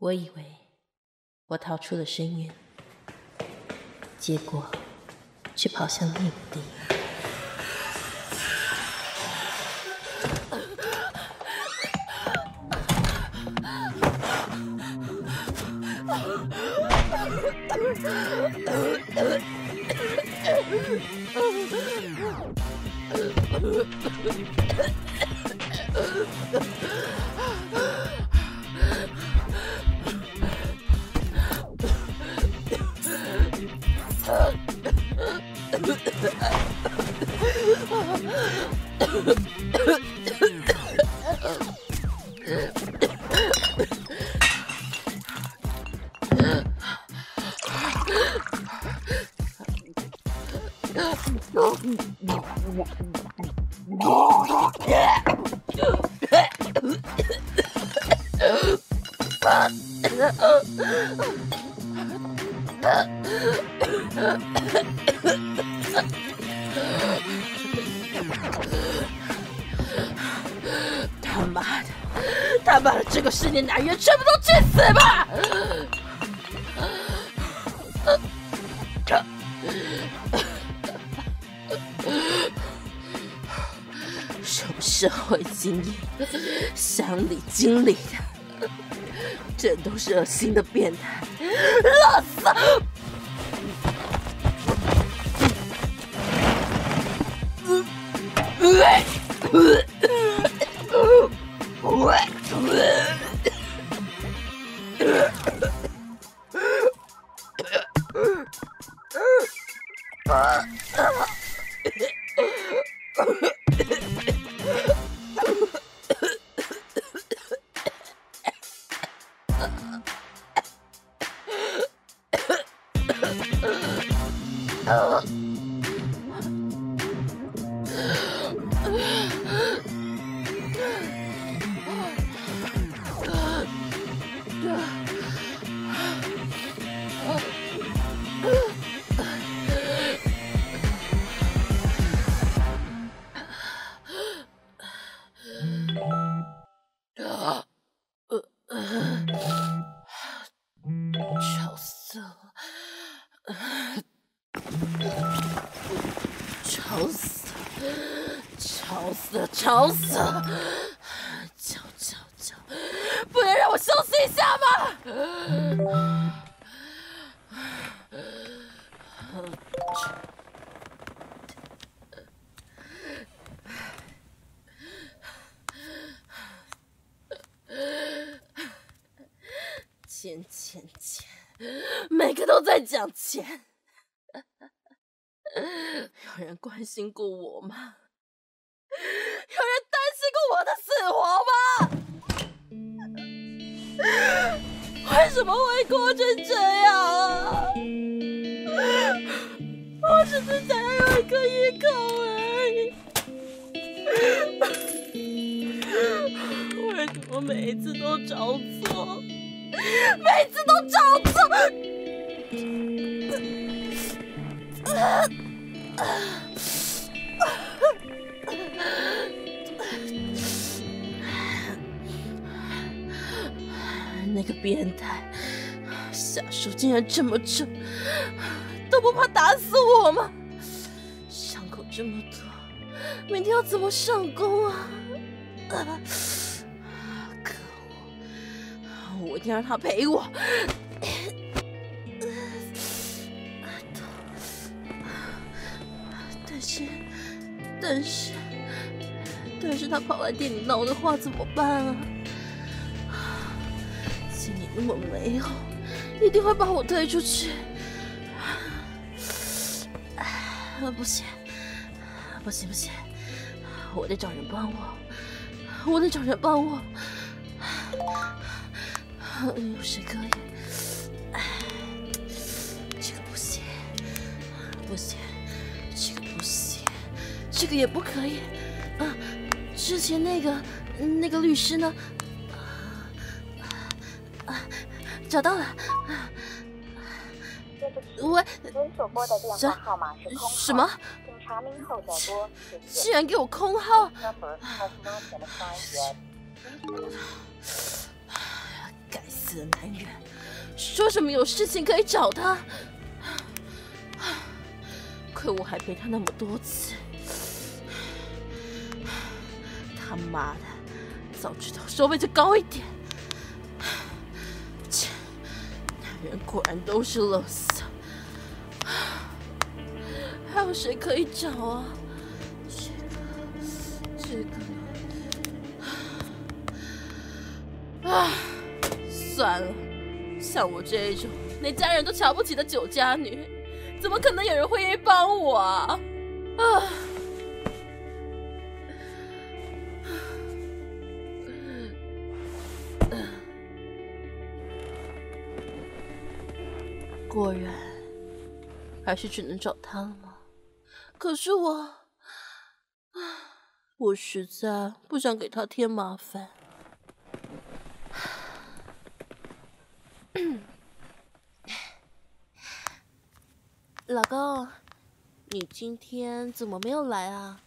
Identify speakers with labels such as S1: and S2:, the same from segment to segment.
S1: 我以为我逃出了深渊，结果却跑向另一个地 Yeah. 个世界男人全部都去死吧！什么社会精英、乡里经理的，这都是恶心的变态，垃圾！吵死了！吵死了，吵死了叫叫叫！不能让我休息一下吗？钱钱钱，每个都在讲钱。有人关心过我吗？有人担心过我的死活吗？为什么会过成这样啊？我只是想要一个依靠而已。为什么每一次都找错？每次都找错？那个变态下手竟然这么重，都不怕打死我吗？伤口这么多，明天要怎么上工啊？啊，可恶！我一定要让他赔我。但是，但是他跑来店里闹的话怎么办啊？心里那么没有，一定会把我推出去。啊，不行，不行，不行！我得找人帮我，我得找人帮我。有谁可以？这个不行，不行，这个也不可以。啊，之前那个那个律师呢？啊找到了，喂，您所拨的电话号码是空号，什么？请查明后再拨。竟然给我空号！该死的男人，说什么有事情可以找他。亏我还陪他那么多次，妈的，早知道收费就高一点。切，男人果然都是垃圾。还有谁可以找啊？这个，这个。啊，算了，像我这种连家人都瞧不起的酒家女，怎么可能有人会愿意帮我啊？啊！还是只能找他了吗？可是我，我实在不想给他添麻烦。老公，你今天怎么没有来啊？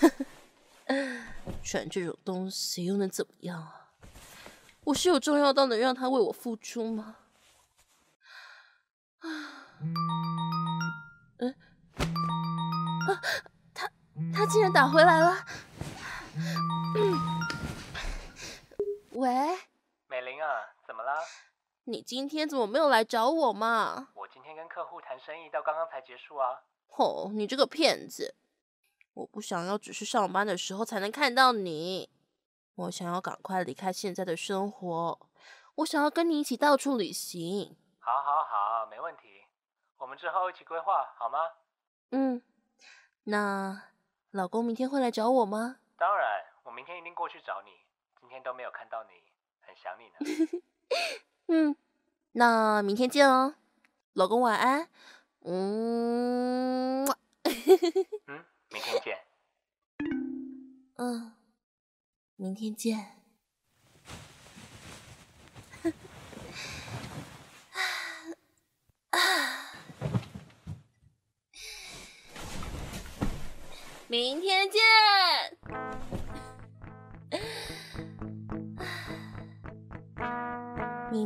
S1: 穿这种东西又能怎么样啊？我是有重要到能让他为我付出吗？啊，嗯，啊，他他竟然打回来了。嗯喂，
S2: 美玲啊，怎么了？
S1: 你今天怎么没有来找我嘛？
S2: 我今天跟客户谈生意，到刚刚才结束啊。
S1: 哦，你这个骗子！我不想要只是上班的时候才能看到你，我想要赶快离开现在的生活，我想要跟你一起到处旅行。
S2: 好，好，好，没问题。我们之后一起规划，好吗？
S1: 嗯，那老公明天会来找我吗？
S2: 当然，我明天一定过去找你。今天都没有看到你，很想你呢。
S1: 嗯，那明天见哦，老公晚安。嗯，
S2: 嗯，明天见。
S1: 嗯，明天见。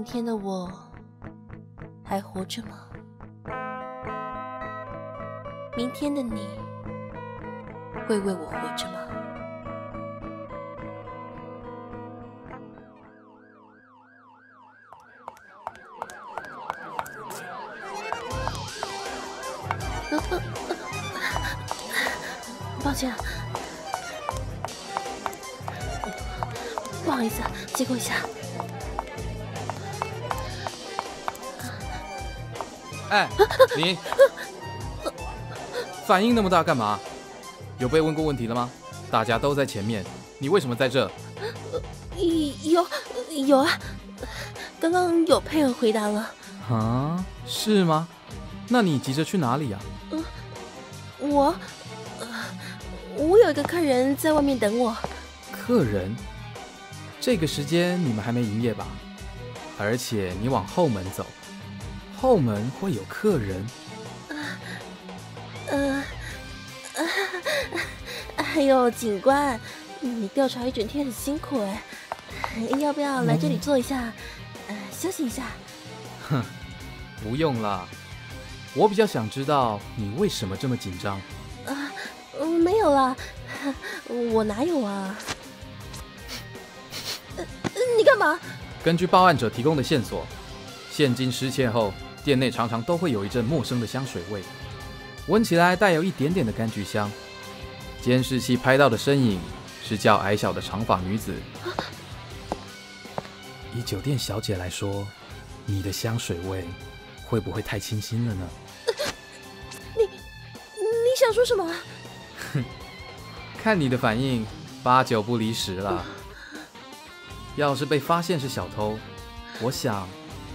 S1: 天的我还活着吗？明天的你会为我活着吗？抱歉，不好意思，借过一下。
S3: 哎，你反应那么大干嘛？有被问过问题了吗？大家都在前面，你为什么在这？
S1: 有有啊，刚刚有配合回答了。
S3: 啊，是吗？那你急着去哪里呀？
S1: 嗯，我，我有一个客人在外面等我。
S3: 客人？这个时间你们还没营业吧？而且你往后门走。后门会有客人，
S1: 呃，呃，还有警官，你调查一整天很辛苦哎，要不要来这里坐一下，呃，休息一下？
S3: 哼，不用了，我比较想知道你为什么这么紧张。
S1: 啊，没有啦，我哪有啊？你干嘛？
S3: 根据报案者提供的线索，现金失窃后。店内常常都会有一阵陌生的香水味，闻起来带有一点点的柑橘香。监视器拍到的身影是较矮小的长发女子。以酒店小姐来说，你的香水味会不会太清新了呢？
S1: 你你想说什么？
S3: 哼，看你的反应，八九不离十了。要是被发现是小偷，我想。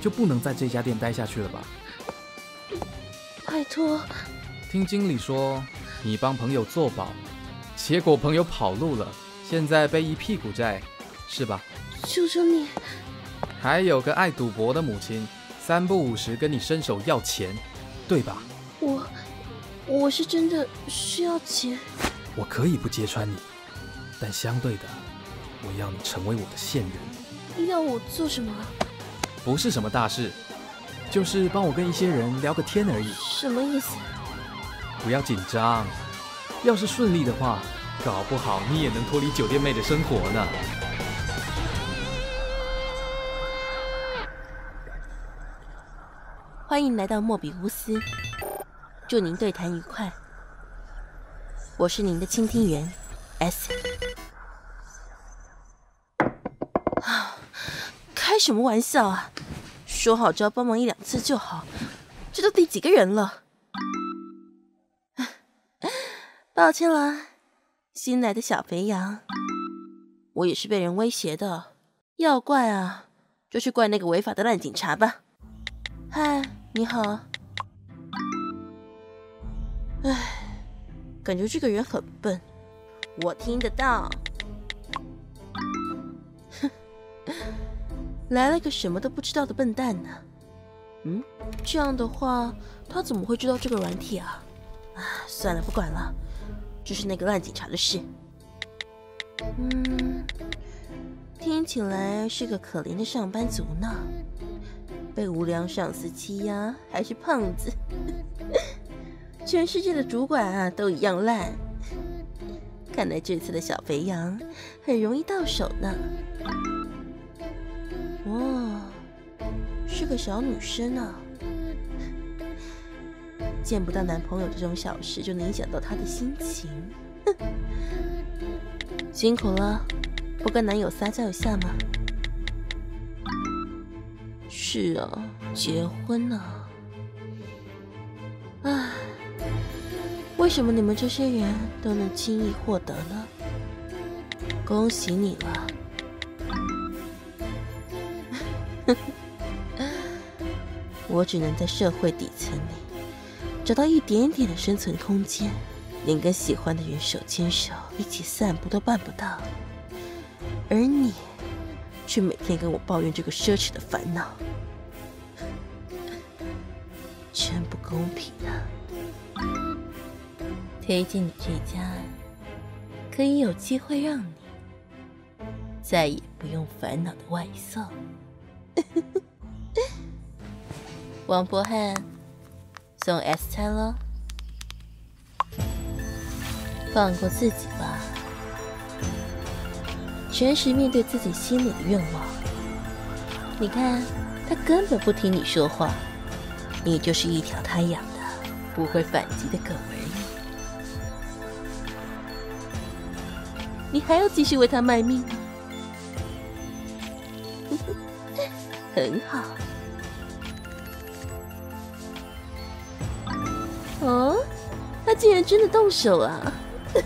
S3: 就不能在这家店待下去了吧？
S1: 拜托。
S3: 听经理说，你帮朋友做保，结果朋友跑路了，现在背一屁股债，是吧？
S1: 求求你。
S3: 还有个爱赌博的母亲，三不五时跟你伸手要钱，对吧？
S1: 我，我是真的需要钱。
S3: 我可以不揭穿你，但相对的，我要你成为我的线人。
S1: 要我做什么？
S3: 不是什么大事，就是帮我跟一些人聊个天而已。
S1: 什么意思？
S3: 不要紧张，要是顺利的话，搞不好你也能脱离酒店妹的生活呢。
S1: 欢迎来到莫比乌斯，祝您对谈愉快。我是您的倾听员 S。啊，开什么玩笑啊！说好只要帮忙一两次就好，这都第几个人了？抱歉了，新来的小肥羊。我也是被人威胁的，要怪啊，就去怪那个违法的烂警察吧。嗨。你好，唉，感觉这个人很笨，我听得到。哼，来了个什么都不知道的笨蛋呢？嗯，这样的话，他怎么会知道这个软体啊？啊，算了，不管了，这是那个烂警察的事。嗯，听起来是个可怜的上班族呢。被无良上司欺压，还是胖子，全世界的主管啊都一样烂。看来这次的小肥羊很容易到手呢。哦，是个小女生啊，见不到男朋友这种小事就能影响到她的心情。哼 辛苦了，不跟男友撒娇一下吗？是啊，结婚啊！唉，为什么你们这些人都能轻易获得呢？恭喜你了！我只能在社会底层里找到一点点的生存空间，连跟喜欢的人手牵手一起散步都办不到，而你却每天跟我抱怨这个奢侈的烦恼。真不公平啊！推荐你这家，可以有机会让你再也不用烦恼的外送。王博汉送 S 餐喽，放过自己吧，诚实面对自己心里的愿望。你看，他根本不听你说话。你就是一条他养的不会反击的狗而已。你还要继续为他卖命吗？很好。哦，他竟然真的动手啊！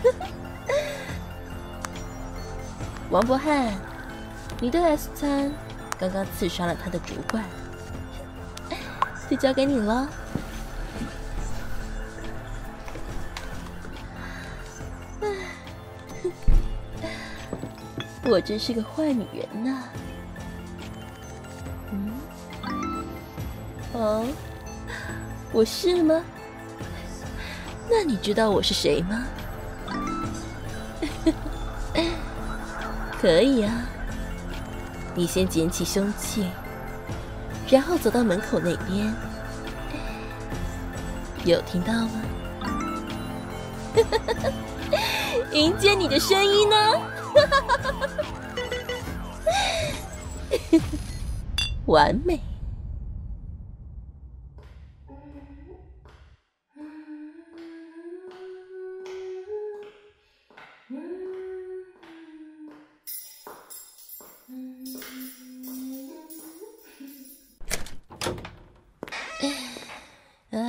S1: 王博汉，你的 S 餐刚刚刺杀了他的主管。就交给你了。我真是个坏女人呐。哦，我是吗？那你知道我是谁吗？可以啊，你先捡起凶器。然后走到门口那边，有听到吗？迎接你的声音呢？完美。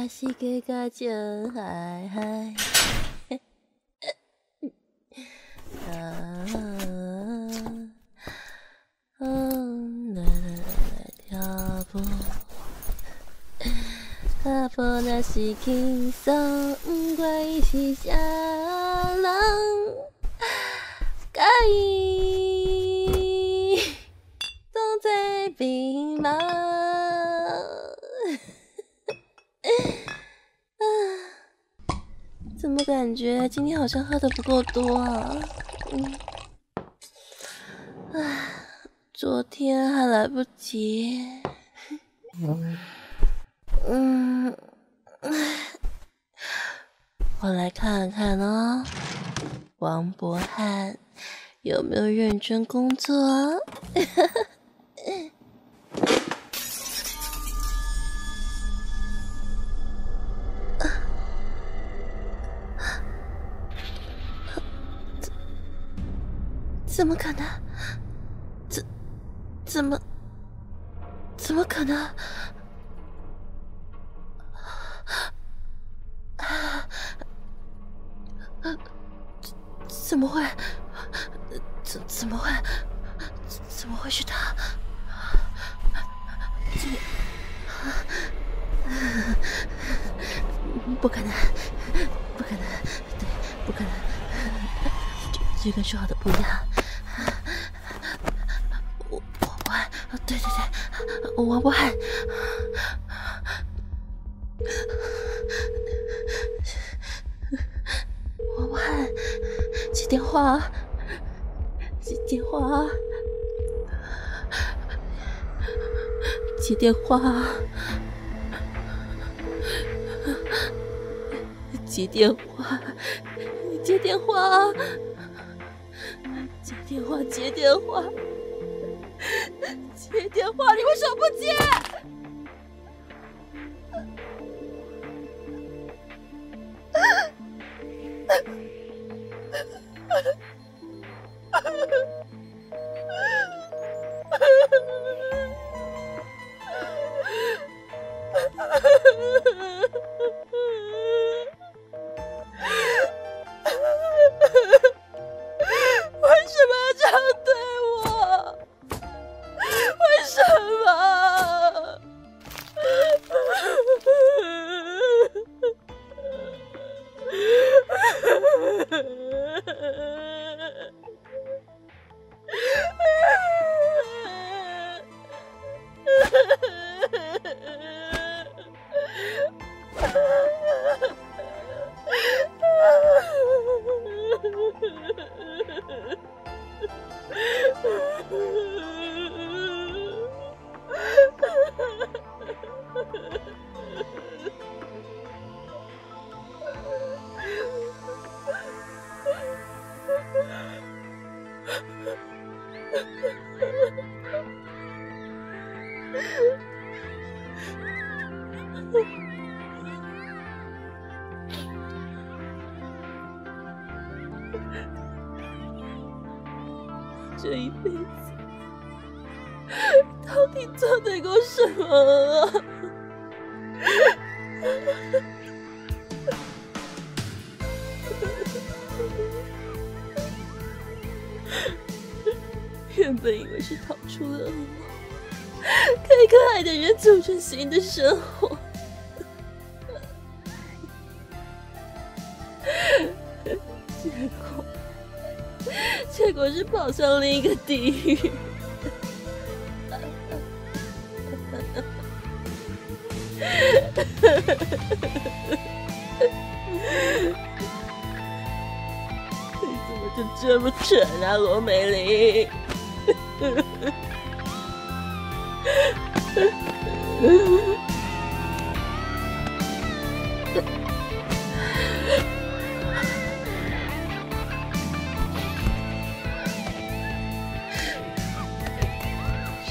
S1: 是个个真嗨嗨，啊啊，来来来跳步，踏步那是轻松，不管是啥人，介今天好像喝的不够多啊？嗯，唉昨天还来不及。嗯，我来看看哦，王博汉有没有认真工作？啊 怎么可能？怎怎么怎么可能？啊？怎么会？怎怎么会？怎么会是他？怎么？不可能！不可能！对，不可能！这这跟说好的不一样。王博汉，王博汉，接电话，接电话，接电话，接电话，接电话，接电话，接电话。接电话，你为什么不接？原本以为是逃出了噩梦，可以跟爱的人组成新的生活，结果。结果是跑向另一个地狱。就这么蠢啊，罗美玲？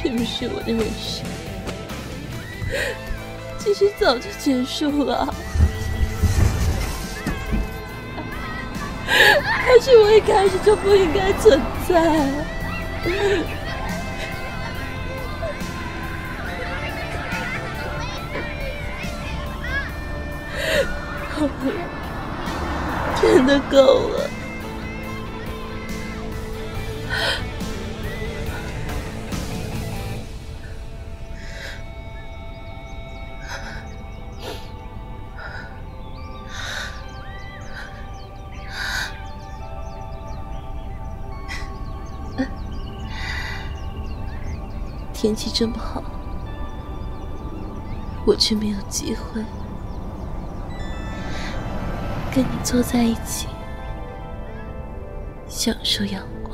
S1: 是不是我的人生其实早就结束了？还是我一开始就不应该存在？天气这么好我却没有机会跟你坐在一起享受阳光。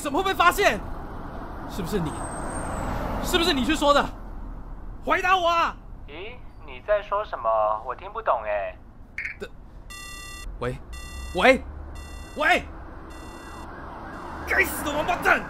S3: 什么会被发现？是不是你？是不是你去说的？回答我啊！
S2: 咦，你在说什么？我听不懂哎。
S3: 的，喂，喂，喂！该死的王八蛋！